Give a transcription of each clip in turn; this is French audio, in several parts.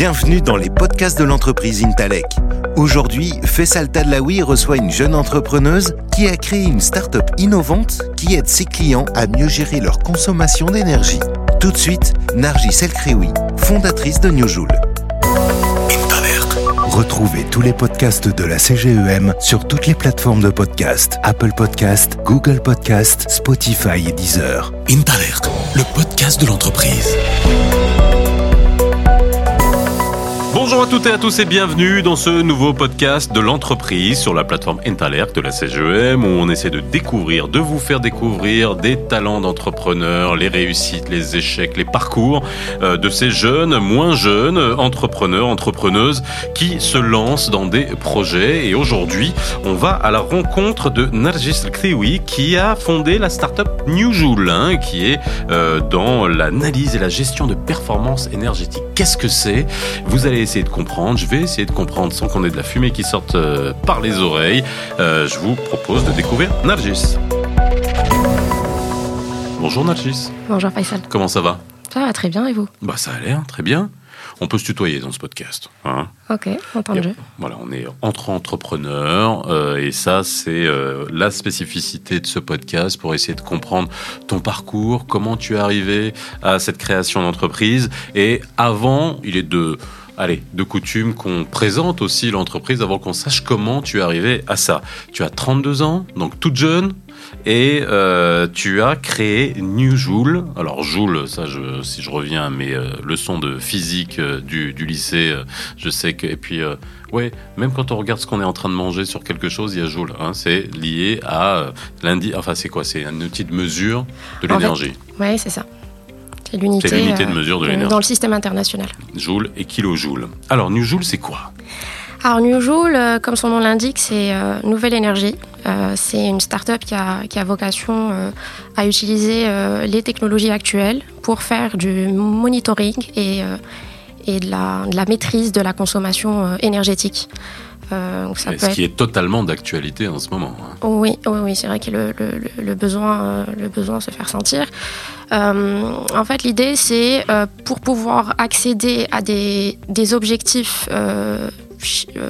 Bienvenue dans les podcasts de l'entreprise Intalec. Aujourd'hui, Fessal Tadlaoui reçoit une jeune entrepreneuse qui a créé une start-up innovante qui aide ses clients à mieux gérer leur consommation d'énergie. Tout de suite, Nargis Elkreoui, fondatrice de Newjoule. Retrouvez tous les podcasts de la CGEM sur toutes les plateformes de podcast Apple Podcast, Google Podcast, Spotify et Deezer. Intalert, le podcast de l'entreprise. Toutes et à tous et bienvenue dans ce nouveau podcast de l'entreprise sur la plateforme Intalert de la CGEM où on essaie de découvrir, de vous faire découvrir des talents d'entrepreneurs, les réussites, les échecs, les parcours euh, de ces jeunes, moins jeunes entrepreneurs, entrepreneuses qui se lancent dans des projets. Et aujourd'hui, on va à la rencontre de Nargis Kriwi qui a fondé la startup New Joule, hein, qui est euh, dans l'analyse et la gestion de performance énergétique. Qu'est-ce que c'est? Vous allez essayer de comprendre, je vais essayer de comprendre sans qu'on ait de la fumée qui sorte euh, par les oreilles. Euh, je vous propose de découvrir Nargis. Bonjour Nargis. Bonjour Faisal. Comment ça va? Ça va très bien et vous? Bah ça a l'air très bien. On peut se tutoyer dans ce podcast. Hein ok, entendu. Voilà, on est entre entrepreneurs euh, et ça c'est euh, la spécificité de ce podcast pour essayer de comprendre ton parcours, comment tu es arrivé à cette création d'entreprise et avant, il est de allez, de coutume qu'on présente aussi l'entreprise avant qu'on sache comment tu es arrivé à ça. Tu as 32 ans, donc toute jeune, et euh, tu as créé New Joule. Alors Joule, ça, je, si je reviens à mes euh, leçons de physique euh, du, du, lycée, je sais que... Et puis, ouais, même quand on regarde ce qu'on est en train de manger sur quelque chose, il y a Joule. Hein, c'est lié à lundi... Enfin, c'est quoi? C'est un outil de mesure de l'énergie. Oui, c'est ça. C'est l'unité de mesure de l'énergie. Dans le système international. Joule et kilojoule. Alors, New Joule, c'est quoi? Alors New Joule, euh, comme son nom l'indique, c'est euh, nouvelle énergie. Euh, c'est une start-up qui a, qui a vocation euh, à utiliser les technologies actuelles pour faire du monitoring et, et de, la, de la maîtrise de la consommation énergétique. Euh, donc ça ce qui est totalement d'actualité en ce moment. Hein. Oui, oui, oui c'est vrai que le, le, le, besoin, le besoin se faire sentir. Euh, en fait, l'idée, c'est euh, pour pouvoir accéder à des, des objectifs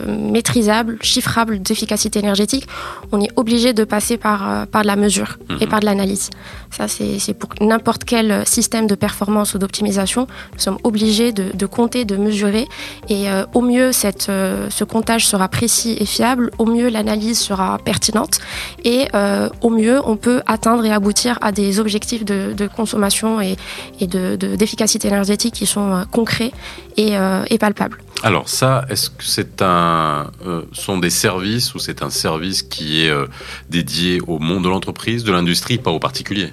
maîtrisables, chiffrables d'efficacité énergétique, on est obligé de passer par, par de la mesure mmh. et par de l'analyse. Ça, c'est pour n'importe quel système de performance ou d'optimisation. Nous sommes obligés de, de, compter, de mesurer. Et euh, au mieux, cette, euh, ce comptage sera précis et fiable. Au mieux, l'analyse sera pertinente. Et euh, au mieux, on peut atteindre et aboutir à des objectifs de, de consommation et, et d'efficacité de, énergétique qui sont concrets et, et palpables. Alors ça, est-ce que c'est un euh, sont des services ou c'est un service qui est euh, dédié au monde de l'entreprise, de l'industrie, pas aux particuliers?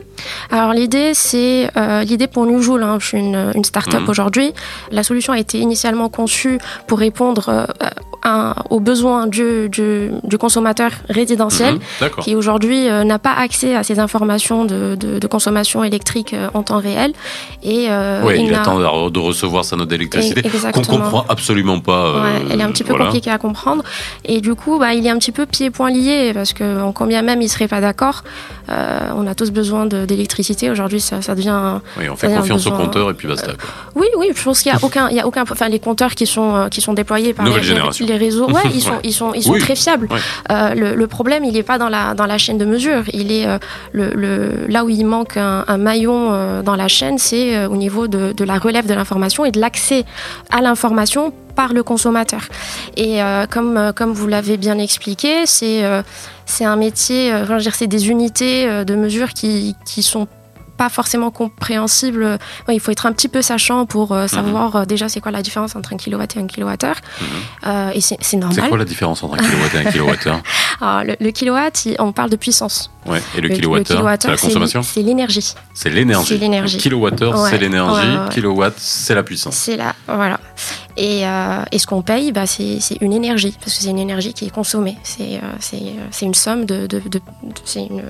Alors l'idée, c'est euh, l'idée pour New Joule. Hein, je suis une, une start-up mmh. aujourd'hui. La solution a été initialement conçue pour répondre un, aux besoins du, du, du consommateur résidentiel mmh, qui aujourd'hui euh, n'a pas accès à ces informations de, de, de consommation électrique euh, en temps réel. Et euh, oui, il, il attend de recevoir sa note d'électricité qu'on comprend absolument pas. Ouais, elle est un petit peu voilà. compliquée à comprendre. Et du coup, bah, il est un petit peu pieds-poings liés parce que en combien même il serait pas d'accord, on a tous besoin d'électricité. Aujourd'hui, ça, ça devient. Oui, on fait confiance aux compteurs et puis basta. Quoi. oui, oui, je pense qu'il y a aucun, y a aucun, enfin les compteurs qui sont qui sont déployés par Nouvelle génération. Les réseaux, ouais, ils sont, ouais. ils sont, ils sont oui. très fiables. Ouais. Euh, le, le, problème, il n'est pas dans la, dans la chaîne de mesure. Il est euh, le, le, là où il manque un, un maillon euh, dans la chaîne, c'est au niveau de, de, la relève de l'information et de l'accès à l'information par le consommateur. Et euh, comme, comme vous l'avez bien expliqué, c'est c'est un métier, enfin, c'est des unités de mesure qui, qui sont pas forcément compréhensible. Ouais, il faut être un petit peu sachant pour euh, savoir mmh. euh, déjà c'est quoi la différence entre un kilowatt et un kilowattheure. Mmh. Euh, et c'est normal. C'est quoi la différence entre un kilowatt et un kilowattheure le, le, kilowatt, il, on parle de puissance. Ouais. Et le, le kilowattheure, kilowatt c'est la consommation C'est l'énergie. C'est l'énergie. C'est l'énergie. Kilowattheure, ouais. c'est l'énergie. Kilowatt, c'est la puissance. C'est la, voilà. Et, et ce qu'on paye, bah, c'est une énergie, parce que c'est une énergie qui est consommée. C'est une somme de, de, de, de c'est une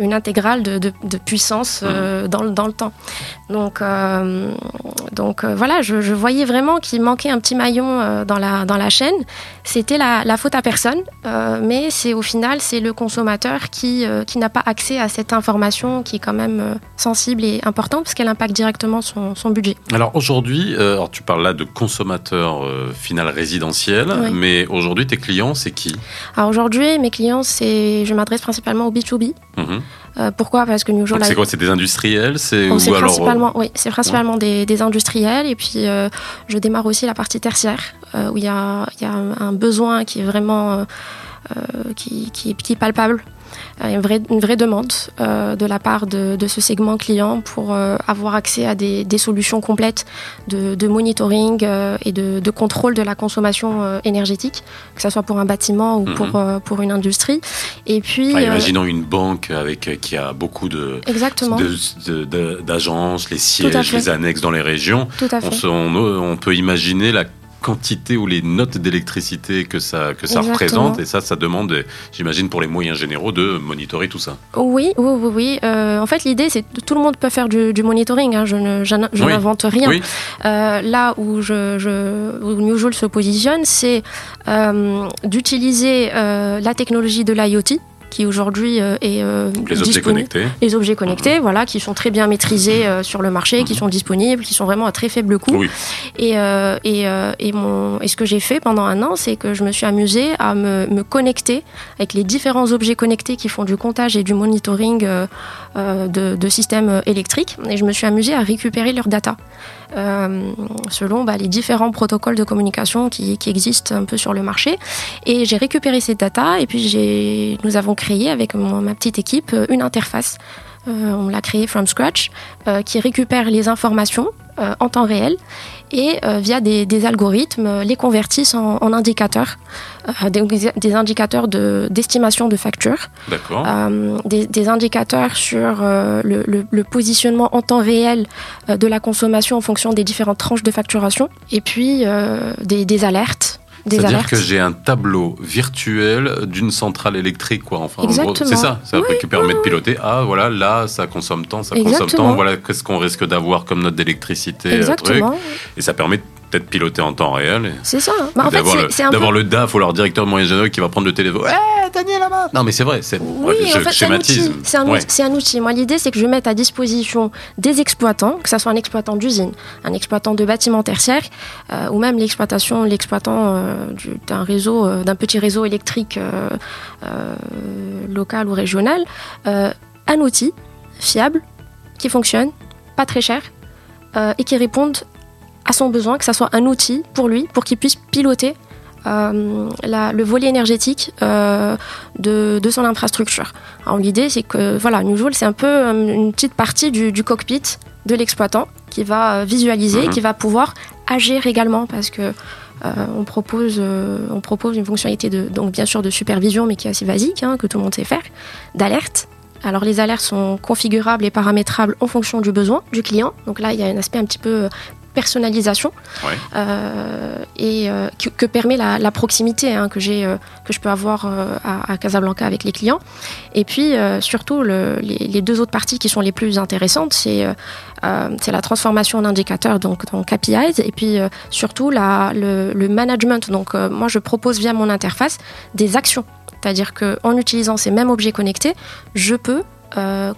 une intégrale de, de, de puissance euh, dans, dans, le temps. Donc, euh, donc euh, voilà, je, je, voyais vraiment qu'il manquait un petit maillon dans, la, dans la chaîne. C'était la, la, faute à personne, euh, mais c'est au final c'est le consommateur qui, euh, qui n'a pas accès à cette information qui est quand même euh, sensible et importante parce qu'elle impacte directement son, son budget. Alors aujourd'hui, alors tu parles là de consommateur final résidentiel, Oui. mais aujourd'hui tes clients c'est qui? Alors aujourd'hui, mes clients, c'est je m'adresse principalement au B2B. Mhm. Euh, pourquoi? Parce que nous Donc c'est quoi? C'est des industriels? C'est Oh, alors euh, principalement, oui, c'est principalement des, des industriels. Et puis euh, je démarre aussi la partie tertiaire euh, où il y a, y a un besoin qui est vraiment qui, qui, qui est palpable, une vraie, une vraie demande euh, de la part de, de ce segment client pour euh, avoir accès à des, des solutions complètes de, de monitoring euh, et de, de contrôle de la consommation énergétique, que ce soit pour un bâtiment ou Mhm. pour, euh, pour une industrie. Et puis, ah, imaginons une banque avec qui a beaucoup de d'agences, les sièges, les annexes dans les régions. tout à fait. On, se- on- on peut imaginer la quantité ou les notes d'électricité que ça, que ça Exactement. représente. Et ça, ça demande, j'imagine, pour les moyens généraux, de monitorer tout ça. Oui, oui, oui. oui. Euh, en fait, l'idée, c'est que tout le monde peut faire du, du monitoring. hein. Je ne- j'in- je Oui. n'invente rien. Oui. Euh, là où, je, je, où Newjoule se positionne, c'est euh, d'utiliser la technologie de l'IoT qui aujourd'hui euh, est euh, Donc, les objets connectés. Les objets connectés, voilà, qui sont très bien maîtrisés euh, sur le marché, qui Mhm. sont disponibles, qui sont vraiment à très faible coût. Oui. Et, et, et, mon, et ce que j'ai fait pendant un an, c'est que je me suis amusée à me, me connecter avec les différents objets connectés qui font du comptage et du monitoring de, de systèmes électriques. Et je me suis amusée à récupérer leurs data. Euh, selon bah, les différents protocoles de communication qui, existent un peu sur le marché. Et j'ai récupéré ces data et puis nous avons créé avec ma petite équipe euh, une interface. Euh, on l'a créée from scratch, qui récupère les informations en temps réel et euh, via des, des algorithmes euh, les convertissent en, en indicateurs, euh, des, des indicateurs de, d'estimation de facture, euh, des, des indicateurs sur le, le- le positionnement en temps réel de la consommation en fonction des différentes tranches de facturation, et puis des alertes. C'est-à-dire que j'ai un tableau virtuel d'une centrale électrique, quoi. Enfin, c'est ça. Qui permet de piloter. Ah, voilà, là, ça consomme tant, ça consomme tant. Voilà, qu'est-ce qu'on risque d'avoir comme note d'électricité, euh, Et ça permet peut-être piloter en temps réel. c'est ça. Bah, en fait, d'avoir c'est- le, peu le DAF ou leur directeur moyen qui va prendre le téléphone. Ouais, Daniel là-bas. Non, mais c'est vrai. C'est, Oui, en fait, c'est un outil. schématisme. C'est un, Ouais. outil- c'est un outil. Moi, l'idée, c'est que je mette à disposition des exploitants, que ce soit un exploitant d'usine, un exploitant de bâtiment tertiaire, euh, ou même l'exploitation, l'exploitant euh, du- d'un réseau, euh, d'un petit réseau électrique local ou régional, un outil fiable, qui fonctionne, pas très cher, et qui réponde à son besoin, que ce soit un outil pour lui, pour qu'il puisse piloter euh, la- le volet énergétique euh, de, de son infrastructure. Alors l'idée, c'est que voilà, Newjoule, c'est un peu euh, une petite partie du, du cockpit de l'exploitant qui va visualiser, Mhm. qui va pouvoir agir également parce que euh, on, propose, euh, on propose une fonctionnalité de, donc bien sûr de supervision, mais qui est assez basique, hein, que tout le monde sait faire, d'alerte. Alors les alertes sont configurables et paramétrables en fonction du besoin du client. Donc là, il y a un aspect un petit peu personnalisation Ouais. euh, et euh, que, que permet la, la proximité hein, que j'ai euh, que je peux avoir à, à Casablanca avec les clients. Et puis surtout le- les, les deux autres parties qui sont les plus intéressantes, c'est c'est la transformation en indicateur donc dans KPIs et puis surtout la, le, le management. Donc moi je propose via mon interface des actions, c'est-à-dire que en utilisant ces mêmes objets connectés, je peux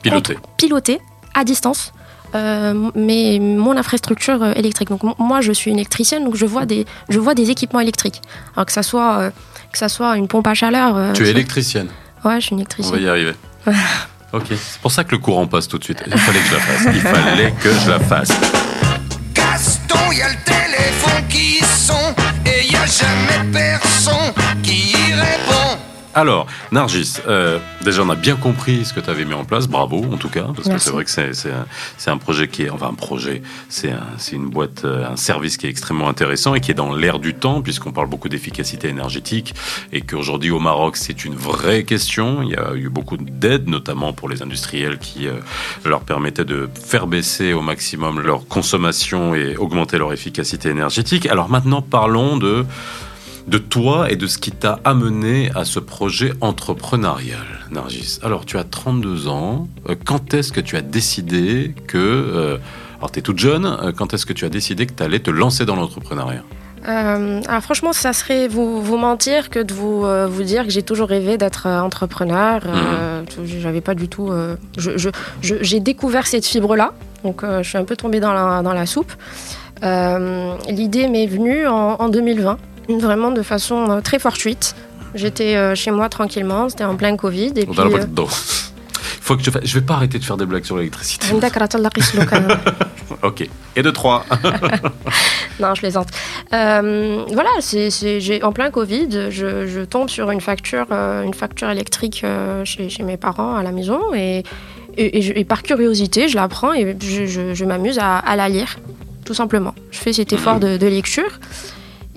Piloter. piloter à distance euh, mais mon infrastructure euh, électrique. Donc moi, je suis une électricienne, donc je vois des, je vois des équipements électriques. Alors que ça soit, euh, que ça soit une pompe à chaleur. euh, Tu es électricienne. Ouais, je suis une On électricienne. va y arriver. ok. C'est pour ça que le courant passe tout de suite. Il fallait que je la fasse. Il fallait que je la fasse. Gaston, y a le téléphone qui sonne et y a jamais personne qui y répond. Alors, Nargis, euh, déjà on a bien compris ce que tu avais mis en place, bravo en tout cas, parce que c'est vrai que c'est, un, un projet qui est, enfin un projet, c'est, un- une boîte, euh, un service qui est extrêmement intéressant et qui est dans l'air du temps, puisqu'on parle beaucoup d'efficacité énergétique et qu'aujourd'hui au Maroc c'est une vraie question. Il y a eu beaucoup d'aide, notamment pour les industriels qui euh, leur permettaient de faire baisser au maximum leur consommation et augmenter leur efficacité énergétique. Alors maintenant parlons de de toi et de ce qui t'a amené à ce projet entrepreneurial, Nargis. Alors, tu as 32 ans. Euh, Quand est-ce que tu as décidé que... euh, alors, tu es toute jeune. euh, Quand est-ce que tu as décidé que tu allais te lancer dans l'entrepreneuriat? Euh, alors franchement, ça serait vous, vous mentir que de vous, euh, vous dire que j'ai toujours rêvé d'être entrepreneur. Euh, J'avais pas du tout. euh, je- je- je- j'ai découvert cette fibre-là, donc je suis un peu tombée dans la, dans la soupe. L'idée m'est venue en, en 2020, vraiment de façon euh, très fortuite. J'étais euh, chez moi tranquillement, c'était en plein Covid. Et On puis, euh... Faut que je, fasse... je vais pas arrêter de faire des blagues sur l'électricité. ok. Et de trois. non, je plaisante. Euh, voilà, c'est, en plein Covid, je, je, tombe sur une facture, euh, une facture électrique chez, chez mes parents à la maison et, et, par curiosité, je la prends et je, je m'amuse à, la lire, tout simplement. Je fais cet effort mhm. de lecture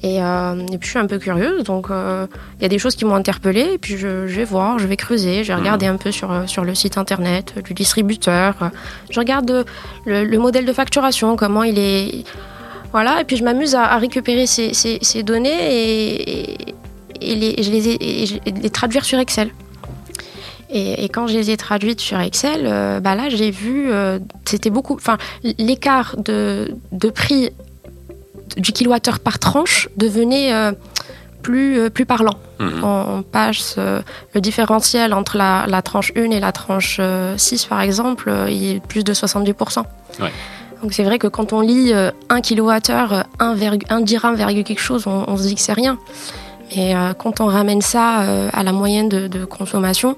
et, euh, et puis je suis un peu curieuse, donc euh, il y a des choses qui m'ont interpellée et puis je, je vais voir, je vais creuser, je vais regarder un peu sur, euh, sur le site internet du distributeur, je regarde le, le modèle de facturation, comment il est voilà, et puis je m'amuse à, à récupérer ces, ces- ces données et, les, et je les ai- les traduire sur Excel. Et, quand je les ai traduites sur Excel, euh, bah là j'ai vu, c'était beaucoup, enfin l'écart de, de prix du kilowattheure par tranche devenait euh, plus, euh, plus parlant. Mhm. On, on passe euh, le différentiel entre la, la tranche 1 et la tranche euh, 6 par exemple, il est plus de 70%. Ouais. Donc c'est vrai que quand on lit euh, 1 kWh, 1, virgu- 1 dirham, quelque chose, on, on se dit que c'est rien. Mais quand on ramène ça à la moyenne de, de consommation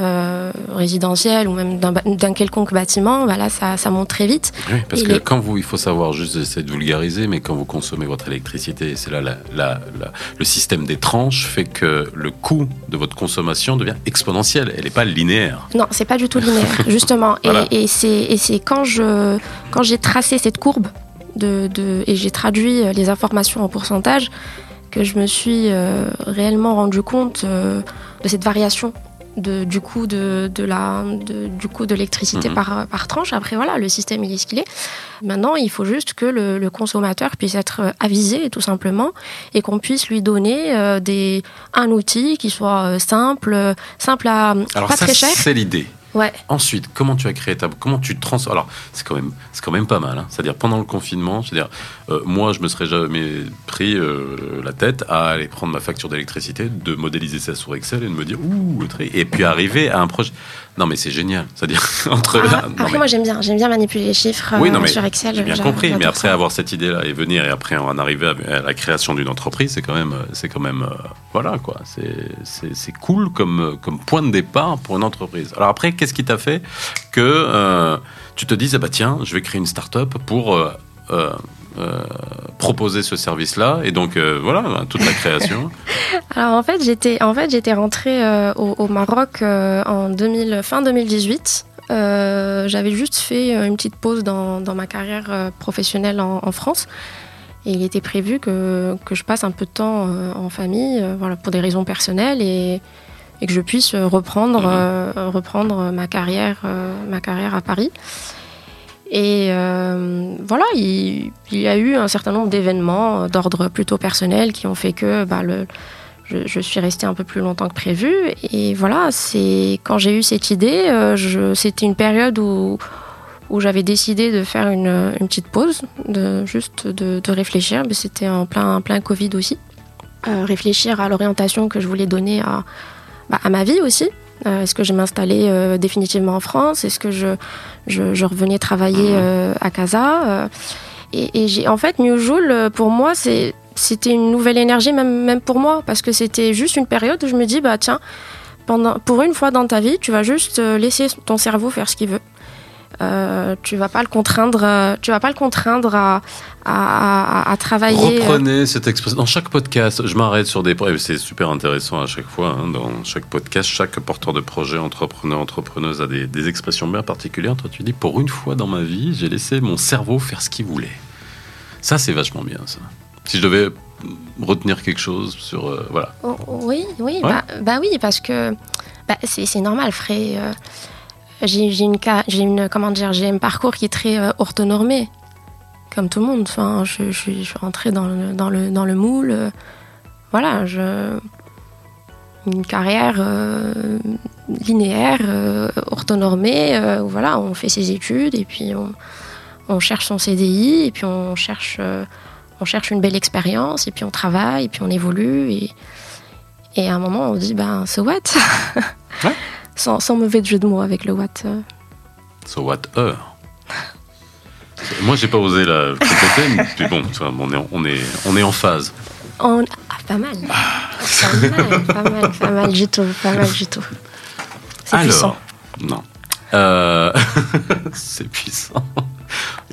euh, résidentielle ou même d'un quelconque bâtiment, bah là ça, ça monte très vite. Oui, parce Et que les- quand vous, il faut savoir, juste essayer de vulgariser, mais quand vous consommez votre électricité, c'est là la- la- la- le système des tranches fait que le coût de votre consommation devient exponentiel. Elle n'est pas linéaire. Non, c'est pas du tout linéaire, justement. Et- Voilà. Et, c'est et c'est quand je quand j'ai tracé cette courbe de, de et j'ai traduit euh, les informations en pourcentage que je me suis euh, réellement rendu compte euh, de cette variation de, du coût de, de la de- du coût de l'électricité Mhm. par, par tranche. Après voilà, le système il est ce qu'il est. Maintenant, il faut juste que le, le consommateur puisse être euh, avisé tout simplement et qu'on puisse lui donner euh, des un outil qui soit euh, simple, simple à Alors pas ça, très cher. c'est l'idée. Ensuite, comment tu as créé ta, comment tu trans, alors c'est quand même, c'est quand même pas mal. hein. C'est-à-dire pendant le confinement, c'est-à-dire euh, moi je me serais jamais pris euh, la tête à aller prendre ma facture d'électricité, de modéliser ça sur Excel et de me dire ouh et puis arriver à un projet. Non mais c'est génial. C'est-à-dire entre. Ah, non, après, mais- moi, j'aime bien, j'aime bien manipuler les chiffres Oui, euh, non, mais sur Excel. J'ai bien compris, mais après ça. avoir cette idée-là et venir et après en arriver à, la création d'une entreprise, c'est quand même, euh, c'est quand même, euh, voilà quoi, c'est, cool comme, euh, comme point de départ pour une entreprise. Alors après, qu'est-ce qui t'a fait que euh, tu te dises, ah bah tiens, je vais créer une start-up pour euh, euh, euh, proposer ce service-là et donc euh, voilà toute la création. Alors en fait, j'étais, en fait, j'étais rentrée euh, au, au Maroc euh, en 2000, fin 2018. Euh, j'avais juste fait euh, une petite pause dans, dans ma carrière euh, professionnelle en, en France. Et il était prévu que, que je passe un peu de temps euh, en famille, euh, voilà, pour des raisons personnelles, et, et que je puisse euh, reprendre, Mhm. euh, reprendre ma carrière, euh, ma carrière à Paris. Et euh, voilà, il, y a eu un certain nombre d'événements d'ordre plutôt personnel qui ont fait que bah, je, suis restée un peu plus longtemps que prévu. Et voilà, c'est quand j'ai eu cette idée, euh, c'était une période où, j'avais décidé de faire une, petite pause, juste de, réfléchir. C'était en plein, Covid aussi. Euh, réfléchir à l'orientation que je voulais donner à, bah, à ma vie aussi. Euh, Est-ce que je m'installais euh, définitivement en France? Est-ce que je, je, je revenais travailler Mhm. euh, à Casa? Euh, Et, et j'ai, en fait, New Joule, pour moi, c'était une nouvelle énergie, même, même pour moi, parce que c'était juste une période où je me dis, bah tiens, pendant, pour une fois dans ta vie, tu vas juste laisser ton cerveau faire ce qu'il veut. Euh, tu vas pas le contraindre, euh, tu vas pas le contraindre à, à, à- à travailler. euh, Reprenez cette expression. Dans chaque podcast, je m'arrête sur des points. C'est super intéressant à chaque fois. hein. Dans chaque podcast, chaque porteur de projet, entrepreneur, entrepreneuse a des, des expressions bien particulières. Toi, tu dis pour une fois dans ma vie, j'ai laissé mon cerveau faire ce qu'il voulait. Ça, c'est vachement bien, ça. Si je devais retenir quelque chose sur. euh, voilà. Oh, oui, oui, Ouais. bah, bah oui, parce que bah, c'est c'est normal, Fré. euh, j'ai une, une, comment dire, j'ai un parcours qui est très euh, orthonormé, comme tout le monde. Enfin, je, je suis, je suis rentrée dans le, dans le, dans le moule. euh, voilà, je, une carrière euh, linéaire, euh, orthonormée. euh, où, voilà, on fait ses études et puis on, on cherche son CDI et puis on cherche, on cherche une belle expérience, et puis on travaille, et puis on évolue, et, et à un moment, on se dit, ben, so what? Ouais. sans, sans mauvais jeu de mots avec le what. euh. So what her Moi, j'ai pas osé la compléter, mais bon, on est, en- on est, on est en phase. On- Ah, pas mal. Pas mal, pas mal, pas mal du tout, pas mal du tout. C'est puissant. Non. Euh, c'est puissant.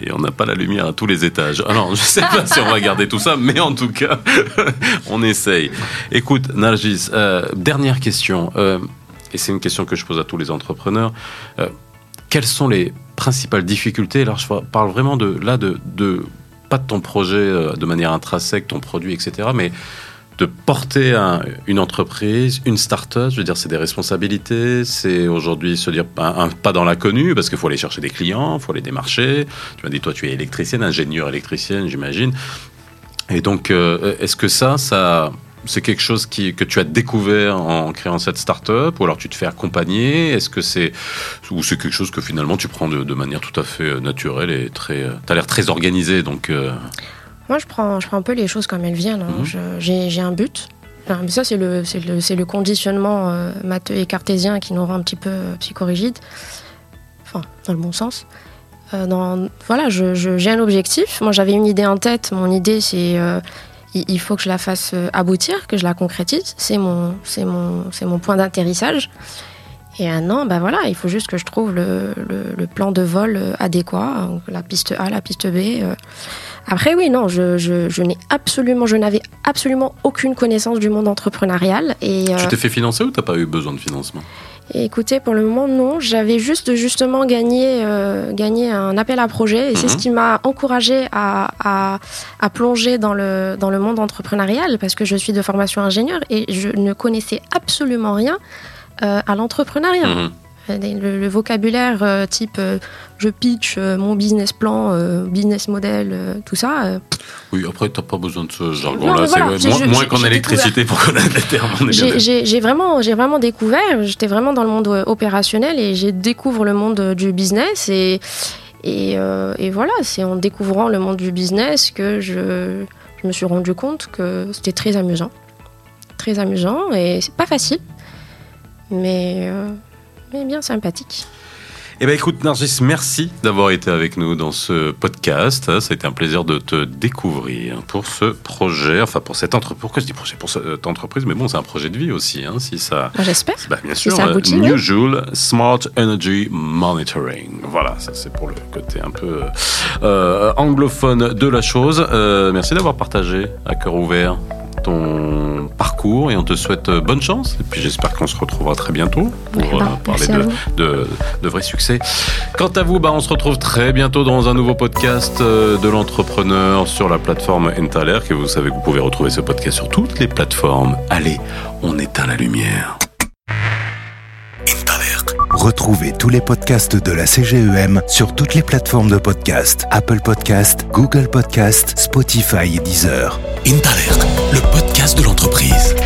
Et on n'a pas la lumière à tous les étages. Alors, je sais pas si on va garder tout ça, mais en tout cas, on essaye. Écoute, Nargis, euh, dernière question. euh, et c'est une question que je pose à tous les entrepreneurs. Euh, quelles sont les principales difficultés Alors, je parle vraiment de là de, pas de ton projet euh, de manière intrinsèque, ton produit, etc., mais de porter un- une entreprise, une start-up, je veux dire, c'est des responsabilités, c'est aujourd'hui se dire un, un pas dans l'inconnu, parce qu'il faut aller chercher des clients, il faut les démarcher. Tu m'as dit, toi, tu es électricienne, ingénieure électricienne, j'imagine. Et donc, euh, est-ce que ça, ça, c'est quelque chose qui, que tu as découvert en créant cette start-up, ou alors tu te fais accompagner? Est-ce que c'est, ou c'est quelque chose que finalement tu prends de, de manière tout à fait euh, naturelle et très, euh, t'as l'air très organisé, donc. euh, Moi, je prends, je prends un peu les choses comme elles viennent. hein. Mhm. J'ai un but. Enfin, mais ça, c'est le, le, le conditionnement euh, matheux et cartésien qui nous rend un petit peu psychorigide. Enfin, dans le bon sens. Euh, dans, voilà, j'ai un objectif. Moi, j'avais une idée en tête. Mon idée, c'est il, faut que je la fasse euh, aboutir, que je la concrétise. C'est mon, c'est mon, c'est mon point d'atterrissage. Et maintenant, bah voilà, il faut juste que je trouve le, le- le plan de vol euh, adéquat, la piste A, la piste B. euh. Après, oui, non, je, je, je n'ai absolument, je n'avais absolument aucune connaissance du monde entrepreneurial. Et, Tu t'es fait financer ou t'as pas eu besoin de financement? Et écoutez, pour le moment, non. J'avais juste justement gagné, euh, gagné un appel à projet et c'est Mhm. ce qui m'a encouragé à, à, à plonger dans le, dans le monde entrepreneurial parce que je suis de formation ingénieur et je ne connaissais absolument rien euh, à l'entrepreneuriat. Mhm. Le, le vocabulaire euh, type euh, je pitch euh, mon business plan, euh, business model, euh, tout ça. Oui, après, t'as pas besoin de ce jargon-là. voilà, ouais, moins, moins qu'en électricité pour connaître les termes. J'ai- vraiment, vraiment découvert, j'étais vraiment dans le monde opérationnel et j'ai découvert le monde du business et, et, et voilà, c'est en découvrant le monde du business que je, je me suis rendu compte que c'était très amusant. Très amusant et c'est pas facile, mais, euh, mais bien sympathique. Eh ben écoute, Nargis, merci d'avoir été avec nous dans ce podcast. Ça a été un plaisir de te découvrir pour ce projet, enfin pour cette entreprise. Pourquoi je dis projet pour cette entreprise Mais bon, c'est un projet de vie aussi, hein, si ça. Moi, J'espère. Bah, bien Si sûr, ça euh, aboutit, New oui. Joule Smart Energy Monitoring. Voilà, ça c'est pour le côté un peu euh, anglophone de la chose. Euh, merci d'avoir partagé à cœur ouvert ton parcours et on te souhaite euh, bonne chance. Et puis j'espère qu'on se retrouvera très bientôt pour Bah, euh, parler merci à de, de, de vrais succès. Quant à vous, bah, on se retrouve très bientôt dans un nouveau podcast euh, de l'entrepreneur sur la plateforme Entaler. Et vous savez que vous pouvez retrouver ce podcast sur toutes les plateformes. Allez, on éteint la lumière. Retrouvez tous les podcasts de la CGEM sur toutes les plateformes de podcast Apple Podcast, Google Podcast, Spotify et Deezer. Intalert, de l'entreprise.